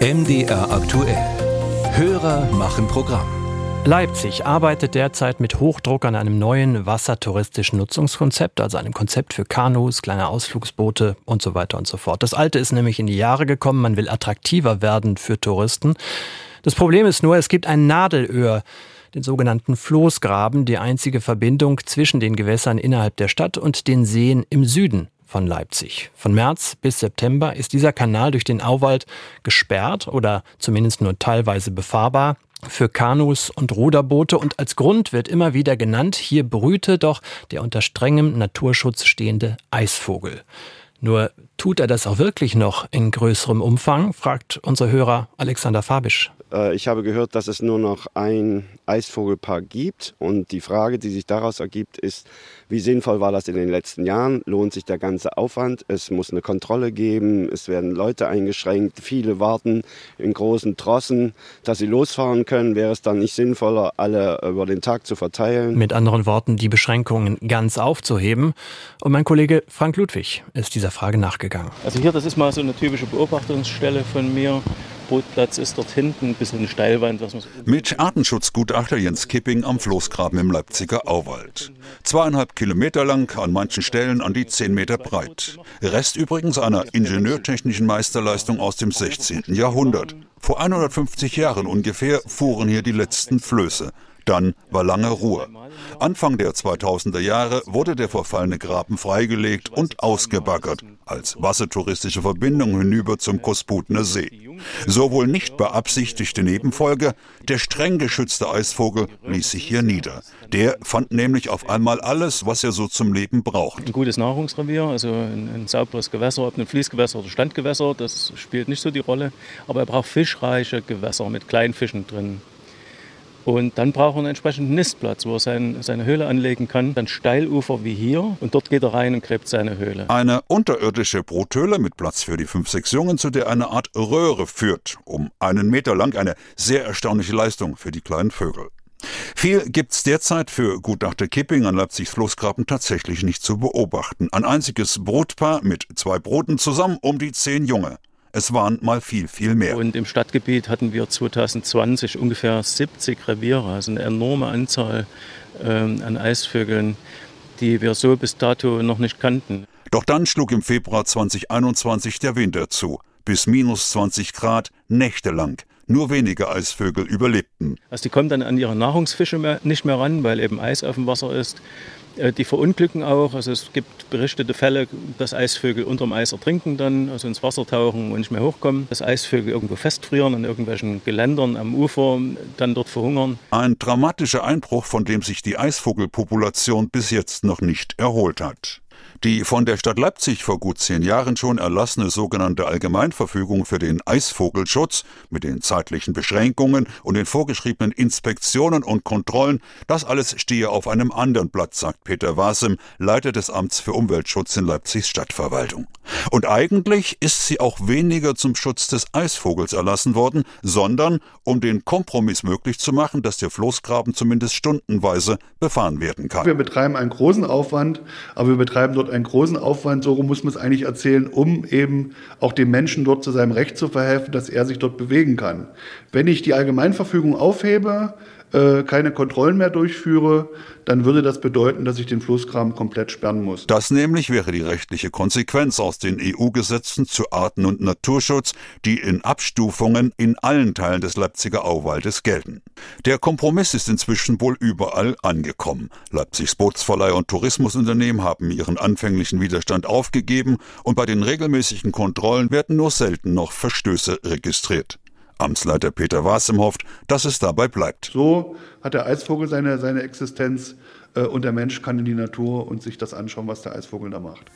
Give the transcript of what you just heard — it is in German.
MDR aktuell. Hörer machen Programm. Leipzig arbeitet derzeit mit Hochdruck an einem neuen wassertouristischen Nutzungskonzept, also einem Konzept für Kanus, kleine Ausflugsboote und so weiter und so fort. Das alte ist nämlich in die Jahre gekommen, man will attraktiver werden für Touristen. Das Problem ist nur, es gibt ein Nadelöhr, den sogenannten Floßgraben, die einzige Verbindung zwischen den Gewässern innerhalb der Stadt und den Seen im Süden von Leipzig. Von März bis September ist dieser Kanal durch den Auwald gesperrt oder zumindest nur teilweise befahrbar für Kanus und Ruderboote und als Grund wird immer wieder genannt, hier brüte doch der unter strengem Naturschutz stehende Eisvogel. Nur tut er das auch wirklich noch in größerem Umfang, fragt unser Hörer Alexander Fabisch. Äh, ich habe gehört, dass es nur noch ein Eisvogelpark gibt. Und die Frage, die sich daraus ergibt, ist, wie sinnvoll war das in den letzten Jahren? Lohnt sich der ganze Aufwand? Es muss eine Kontrolle geben. Es werden Leute eingeschränkt. Viele warten in großen Trossen, dass sie losfahren können. Wäre es dann nicht sinnvoller, alle über den Tag zu verteilen? Mit anderen Worten, die Beschränkungen ganz aufzuheben. Und mein Kollege Frank Ludwig ist dieser Frage nachgegangen. Also hier, das ist mal so eine typische Beobachtungsstelle von mir. Brutplatz ist dort hinten, ein bisschen Steilwand. Was Mit Artenschutzgutachter Jens Kipping am Floßgraben im Leipziger Auwald. Zweieinhalb Kilometer lang, an manchen Stellen an die zehn Meter breit. Rest übrigens einer ingenieurtechnischen Meisterleistung aus dem 16. Jahrhundert. Vor 150 Jahren ungefähr fuhren hier die letzten Flöße. Dann war lange Ruhe. Anfang der 2000er Jahre wurde der verfallene Graben freigelegt und ausgebaggert als wassertouristische Verbindung hinüber zum Kosputner See. So wohl nicht beabsichtigte Nebenfolge, der streng geschützte Eisvogel ließ sich hier nieder. Der fand nämlich auf einmal alles, was er so zum Leben braucht. Ein gutes Nahrungsrevier, also ein, ein sauberes Gewässer, ob ein Fließgewässer oder Standgewässer, das spielt nicht so die Rolle. Aber er braucht fischreiche Gewässer mit kleinen Fischen drin. Und dann braucht er einen entsprechenden Nistplatz, wo er sein, seine Höhle anlegen kann. Dann Steilufer wie hier und dort geht er rein und gräbt seine Höhle. Eine unterirdische Bruthöhle mit Platz für die fünf, sechs Jungen, zu der eine Art Röhre führt, um einen Meter lang. Eine sehr erstaunliche Leistung für die kleinen Vögel. Viel gibt's derzeit für Gutachter Kipping an Leipzigs Floßgraben tatsächlich nicht zu beobachten. Ein einziges Brutpaar mit zwei Broten zusammen um die zehn Junge. Es waren mal viel, viel mehr. Und im Stadtgebiet hatten wir 2020 ungefähr 70 Reviere, also eine enorme Anzahl ähm, an Eisvögeln, die wir so bis dato noch nicht kannten. Doch dann schlug im Februar 2021 der Winter zu. Bis minus 20 Grad nächtelang. Nur wenige Eisvögel überlebten. Also die kommen dann an ihre Nahrungsfische mehr, nicht mehr ran, weil eben Eis auf dem Wasser ist. Äh, Die verunglücken auch. Also es gibt berichtete Fälle, dass Eisvögel unterm Eis ertrinken dann, also ins Wasser tauchen und nicht mehr hochkommen. Dass Eisvögel irgendwo festfrieren an irgendwelchen Geländern am Ufer, dann dort verhungern. Ein dramatischer Einbruch, von dem sich die Eisvogelpopulation bis jetzt noch nicht erholt hat. Die von der Stadt Leipzig vor gut zehn Jahren schon erlassene sogenannte Allgemeinverfügung für den Eisvogelschutz mit den zeitlichen Beschränkungen und den vorgeschriebenen Inspektionen und Kontrollen, das alles stehe auf einem anderen Blatt, sagt Peter Wasem, Leiter des Amts für Umweltschutz in Leipzigs Stadtverwaltung. Und eigentlich ist sie auch weniger zum Schutz des Eisvogels erlassen worden, sondern um den Kompromiss möglich zu machen, dass der Floßgraben zumindest stundenweise befahren werden kann. Wir betreiben einen großen Aufwand, aber wir betreiben dort einen großen Aufwand, so muss man es eigentlich erzählen, um eben auch dem Menschen dort zu seinem Recht zu verhelfen, dass er sich dort bewegen kann. Wenn ich die Allgemeinverfügung aufhebe, äh, keine Kontrollen mehr durchführe, dann würde das bedeuten, dass ich den Flussgraben komplett sperren muss. Das nämlich wäre die rechtliche Konsequenz aus den EU-Gesetzen zu Arten- und Naturschutz, die in Abstufungen in allen Teilen des Leipziger Auwaldes gelten. Der Kompromiss ist inzwischen wohl überall angekommen. Leipzigs Bootsverleih und Tourismusunternehmen haben ihren anfänglichen Widerstand aufgegeben und bei den regelmäßigen Kontrollen werden nur selten noch Verstöße registriert. Amtsleiter Peter Wasem hofft, dass es dabei bleibt. So hat der Eisvogel seine, seine Existenz äh, und der Mensch kann in die Natur und sich das anschauen, was der Eisvogel da macht.